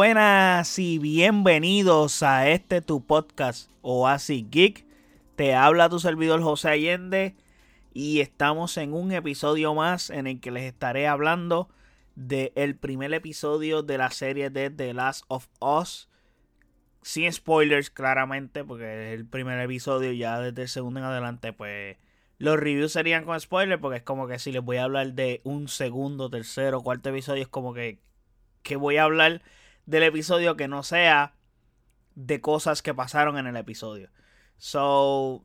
buenas y bienvenidos a este tu podcast Oasis Geek. Te habla tu servidor José Allende y estamos en un episodio más en el que les estaré hablando del primer episodio de la serie de The Last of Us. Sin spoilers, claramente, porque es el primer episodio, ya desde el segundo en adelante, pues los reviews serían con spoilers, porque es como que si les voy a hablar de un segundo, tercero, cuarto episodio, es como que, que voy a hablar del episodio que no sea de cosas que pasaron en el episodio. So,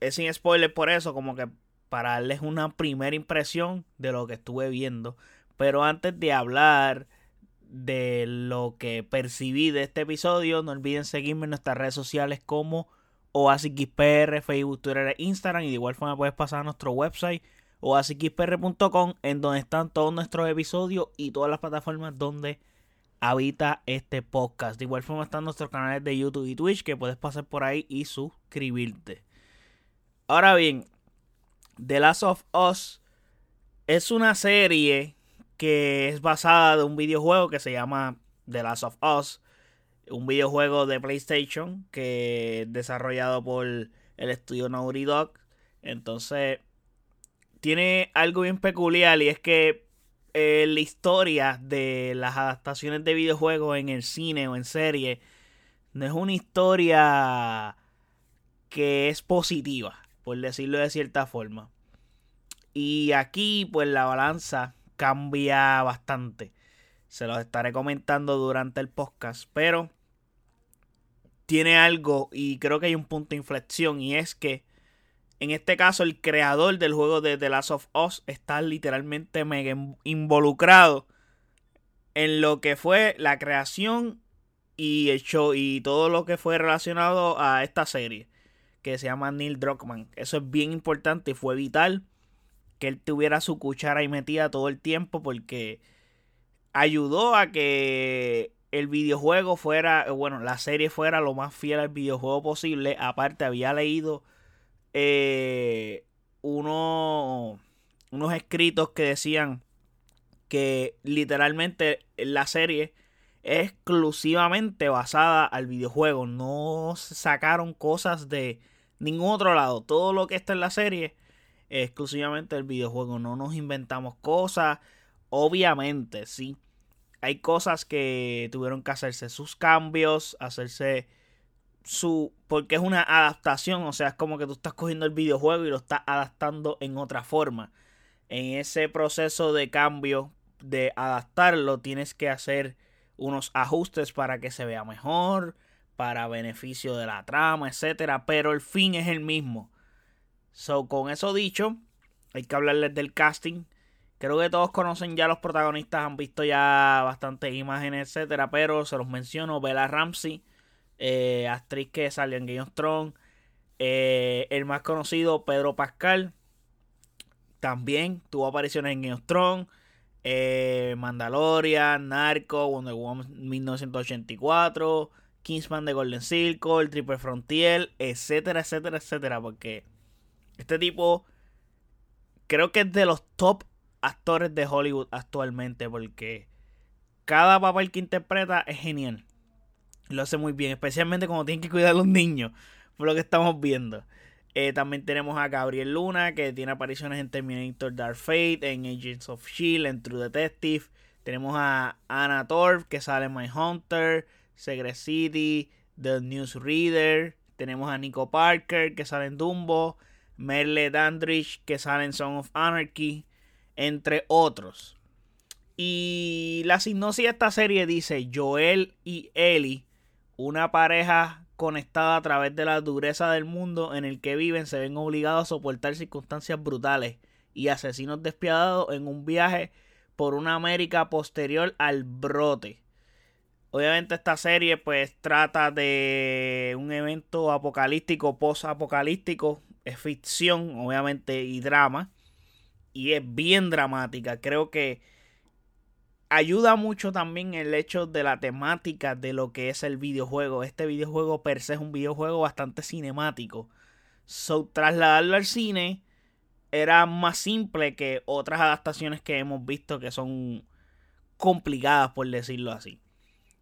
es sin spoilers por eso, como que para darles una primera impresión de lo que estuve viendo. Pero antes de hablar de lo que percibí de este episodio, no olviden seguirme en nuestras redes sociales como OasisXPR, Facebook, Twitter e Instagram. Y de igual forma puedes pasar a nuestro website oasisxpr.com en donde están todos nuestros episodios y todas las plataformas donde habita este podcast. De igual forma están nuestros canales de YouTube y Twitch que puedes pasar por ahí y suscribirte. Ahora bien, The Last of Us es una serie que es basada de un videojuego que se llama The Last of Us. Un videojuego de PlayStation que es desarrollado por el estudio Naughty Dog. Entonces, tiene algo bien peculiar y es que eh, la historia de las adaptaciones de videojuegos en el cine o en serie no es una historia que es positiva, por decirlo de cierta forma. Y aquí, pues la balanza cambia bastante. Se los estaré comentando durante el podcast. Pero tiene algo y creo que hay un punto de inflexión. Y es que en este caso el creador del juego de The Last of Us está literalmente mega involucrado en lo que fue la creación y el show y todo lo que fue relacionado a esta serie que se llama Neil Druckmann. Eso es bien importante y fue vital que él tuviera su cuchara ahí metida todo el tiempo porque ayudó a que el videojuego fuera, bueno, la serie fuera lo más fiel al videojuego posible. Aparte, había leído eh, unos escritos que decían que literalmente la serie es exclusivamente basada al videojuego. No sacaron cosas de ningún otro lado. Todo lo que está en la serie exclusivamente el videojuego. No nos inventamos cosas. Obviamente, sí. Hay cosas que tuvieron que hacerse sus cambios, hacerse su... porque es una adaptación, o sea, es como que tú estás cogiendo el videojuego y lo estás adaptando en otra forma. En ese proceso de cambio, de adaptarlo, tienes que hacer unos ajustes para que se vea mejor, para beneficio de la trama, etcétera, pero el fin es el mismo. So, con eso dicho, hay que hablarles del casting. Creo que todos conocen ya los protagonistas, han visto ya bastantes imágenes, etcétera, pero se los menciono: Bella Ramsey, eh, actriz que salió en Game of Thrones, eh, el más conocido, Pedro Pascal, también tuvo apariciones en Game of Thrones, eh, Mandalorian, Narco, Wonder Woman 1984, Kingsman de Golden Circle, Triple Frontier, etcétera, etcétera, etcétera, porque este tipo creo que es de los top actores de Hollywood actualmente porque cada papel que interpreta es genial. Lo hace muy bien, especialmente cuando tiene que cuidar a los niños, por lo que estamos viendo. Eh, también tenemos a Gabriel Luna, que tiene apariciones en Terminator Dark Fate, en Agents of Shield, en True Detective. Tenemos a Anna Torv, que sale en My Hunter, Secret City, The Newsreader. Tenemos a Nico Parker, que sale en Dumbo. Merle Dandridge, que sale en Song of Anarchy, entre otros. Y la sinopsis de esta serie dice: Joel y Ellie, una pareja conectada a través de la dureza del mundo en el que viven, se ven obligados a soportar circunstancias brutales y asesinos despiadados en un viaje por una América posterior al brote. Obviamente esta serie pues trata de un evento apocalíptico, post-apocalíptico, es ficción, obviamente, y drama. Y es bien dramática. Creo que ayuda mucho también el hecho de la temática de lo que es el videojuego. Este videojuego per se es un videojuego bastante cinemático. So, trasladarlo al cine era más simple que otras adaptaciones que hemos visto que son complicadas, por decirlo así.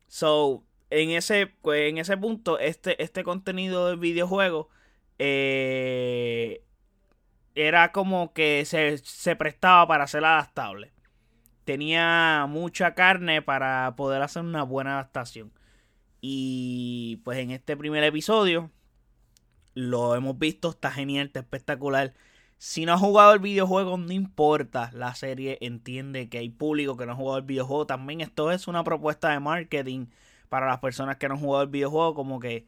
So, en ese, en ese punto, este, este contenido del videojuego eh, era como que se, se prestaba para ser adaptable. Tenía mucha carne para poder hacer una buena adaptación. Y pues en este primer episodio lo hemos visto, está genial, está espectacular. Si no has jugado el videojuego, no importa. La serie entiende que hay público que no ha jugado el videojuego. También esto es una propuesta de marketing para las personas que no han jugado el videojuego. Como que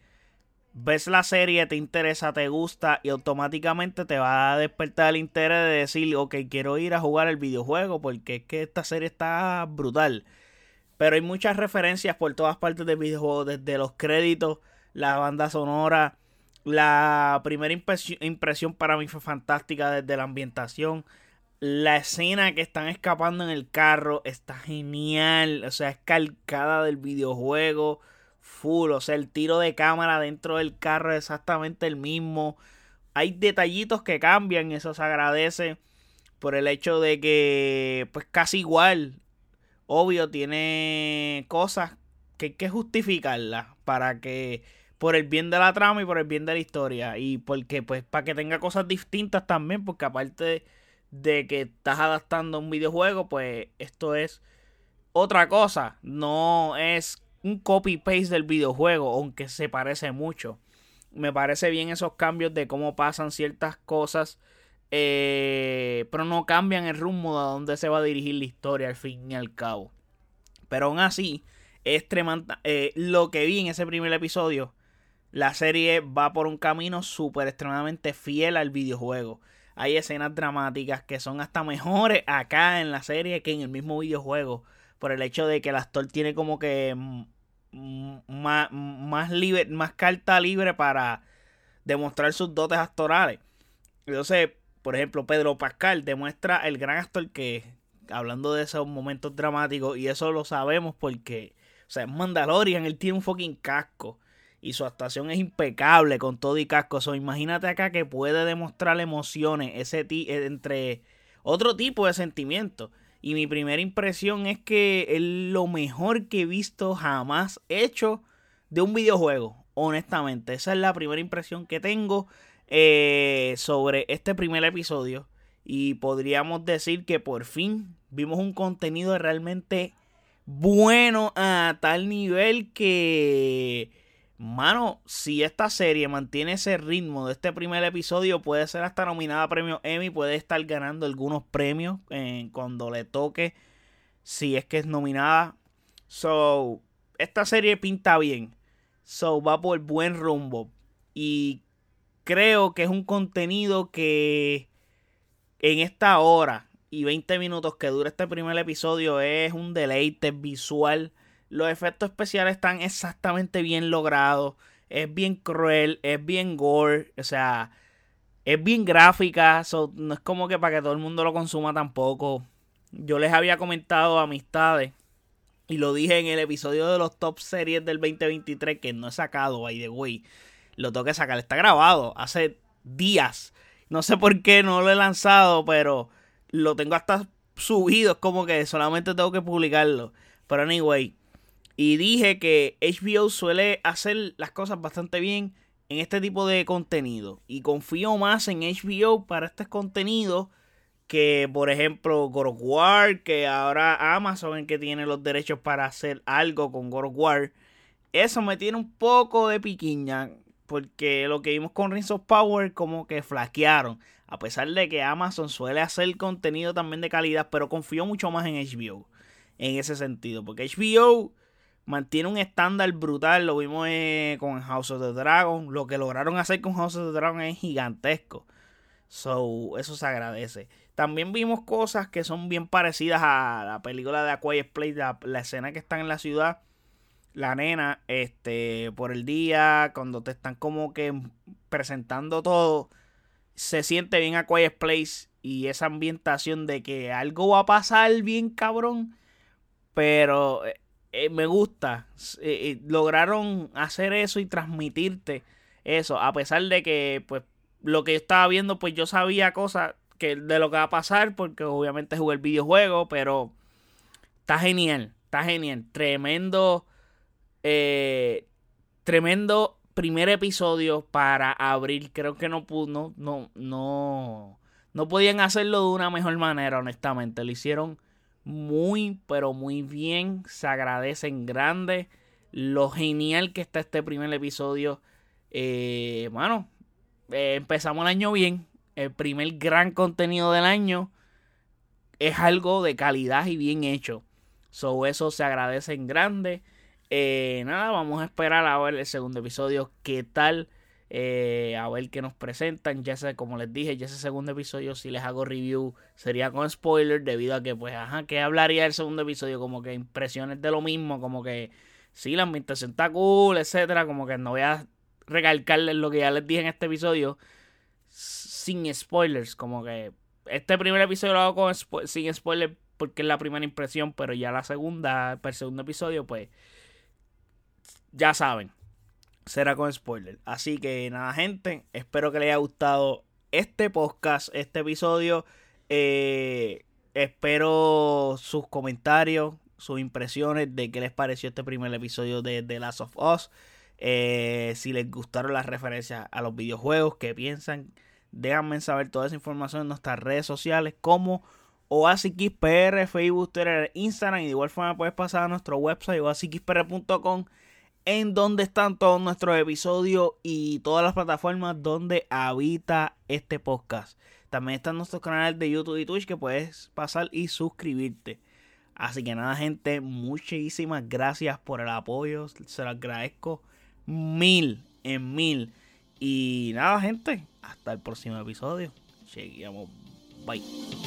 ves la serie, te interesa, te gusta y automáticamente te va a despertar el interés de decir, ok, quiero ir a jugar el videojuego porque es que esta serie está brutal. Pero hay muchas referencias por todas partes del videojuego, desde los créditos, la banda sonora la primera impresión para mí fue fantástica desde la ambientación. La escena que están escapando en el carro está genial. O sea, es calcada del videojuego. Full. O sea, el tiro de cámara dentro del carro es exactamente el mismo. Hay detallitos que cambian. Eso se agradece. Por el hecho de que, pues casi igual. Obvio, tiene cosas que hay que justificarlas. Para que por el bien de la trama y por el bien de la historia. Y porque, pues, para que tenga cosas distintas también, porque aparte de que estás adaptando un videojuego, pues esto es otra cosa. No es un copy-paste del videojuego, aunque se parece mucho. Me parece bien esos cambios de cómo pasan ciertas cosas. Eh, pero no cambian el rumbo a donde se va a dirigir la historia al fin y al cabo. Pero aún así, es eh, lo que vi en ese primer episodio la serie va por un camino súper extremadamente fiel al videojuego. Hay escenas dramáticas que son hasta mejores acá en la serie que en el mismo videojuego. Por el hecho de que el actor tiene como que más, más, libre, más carta libre para demostrar sus dotes actorales. Entonces, por ejemplo, Pedro Pascal demuestra el gran actor que hablando de esos momentos dramáticos, y eso lo sabemos porque, o sea, Mandalorian, él tiene un fucking casco y su actuación es impecable con todo y casco. So, imagínate acá que puede demostrar emociones ese entre otro tipo de sentimientos. Y mi primera impresión es que es lo mejor que he visto jamás hecho de un videojuego. Honestamente, esa es la primera impresión que tengo eh, sobre este primer episodio. Y podríamos decir que por fin vimos un contenido realmente bueno a tal nivel que Mano, si esta serie mantiene ese ritmo de este primer episodio, puede ser hasta nominada a premio Emmy, puede estar ganando algunos premios eh, cuando le toque, si es que es nominada. So, esta serie pinta bien. So, va por buen rumbo. Y creo que es un contenido que en esta hora y 20 minutos que dura este primer episodio es un deleite visual los efectos especiales están exactamente bien logrados. Es bien cruel, es bien gore. O sea, es bien gráfica. no es como que para que todo el mundo lo consuma tampoco. Yo les había comentado amistades. Y lo dije en el episodio de los top series del 2023 que no he sacado, by the way. Lo tengo que sacar. Está grabado hace días. No sé por qué no lo he lanzado, pero lo tengo hasta subido. Es como que solamente tengo que publicarlo. Pero anyway, y dije que HBO suele hacer las cosas bastante bien en este tipo de contenido. Y confío más en HBO para este contenido que, por ejemplo, God que ahora Amazon que tiene los derechos para hacer algo con God. Eso me tiene un poco de piquiña. Porque lo que vimos con Rings of Power como que flaquearon. A pesar de que Amazon suele hacer contenido también de calidad. Pero confío mucho más en HBO. En ese sentido. Porque HBO mantiene un estándar brutal. Lo vimos eh, con House of the Dragon. Lo que lograron hacer con House of the Dragon es gigantesco. So, eso se agradece. También vimos cosas que son bien parecidas a la película de A Place, la, escena que están en la ciudad. La nena, este, por el día, cuando te están como que presentando todo, se siente bien a Place y esa ambientación de que algo va a pasar bien cabrón. Pero eh, me gusta. Eh, eh, lograron hacer eso y transmitirte eso. A pesar de que, pues, lo que yo estaba viendo, pues yo sabía cosas que de lo que va a pasar. Porque obviamente jugué el videojuego. Pero está genial. Está genial. Tremendo. Eh, tremendo primer episodio para abrir. Creo que no pudo, no, no, no, podían hacerlo de una mejor manera, honestamente. Lo hicieron muy, pero muy bien. Se agradecen grande. Lo genial que está este primer episodio. Eh, bueno, eh, empezamos el año bien. El primer gran contenido del año es algo de calidad y bien hecho. So, eso se agradece en grande. Eh, nada, vamos a esperar a ver el segundo episodio. ¿Qué tal? Eh, a ver qué nos presentan. Ya sé, como les dije, ya ese segundo episodio, si les hago review, sería con spoiler. Debido a que, pues, ajá, ¿qué hablaría del segundo episodio? Como que impresiones de lo mismo. Como que, sí, la ambientación está cool, etcétera. Como que no voy a recalcarles lo que ya les dije en este episodio. Sin spoilers. Como que este primer episodio lo hago con sin spoilers porque es la primera impresión. Pero ya la segunda, el segundo episodio, pues ya saben, será con spoiler. Así que nada, gente, espero que les haya gustado este podcast, este episodio. Eh, espero sus comentarios, sus impresiones de qué les pareció este primer episodio de The Last of Us. Eh, si les gustaron las referencias a los videojuegos, qué piensan, déjenme saber toda esa información en nuestras redes sociales como OASIXPR, Facebook, Twitter, Instagram y de igual forma puedes pasar a nuestro website oasixpr.com en donde están todos nuestros episodios y todas las plataformas donde habita este podcast. También están nuestros canales de YouTube y Twitch que puedes pasar y suscribirte. Así que nada, gente, muchísimas gracias por el apoyo. Se lo agradezco mil en mil. Y nada, gente, hasta el próximo episodio. Seguimos. Bye.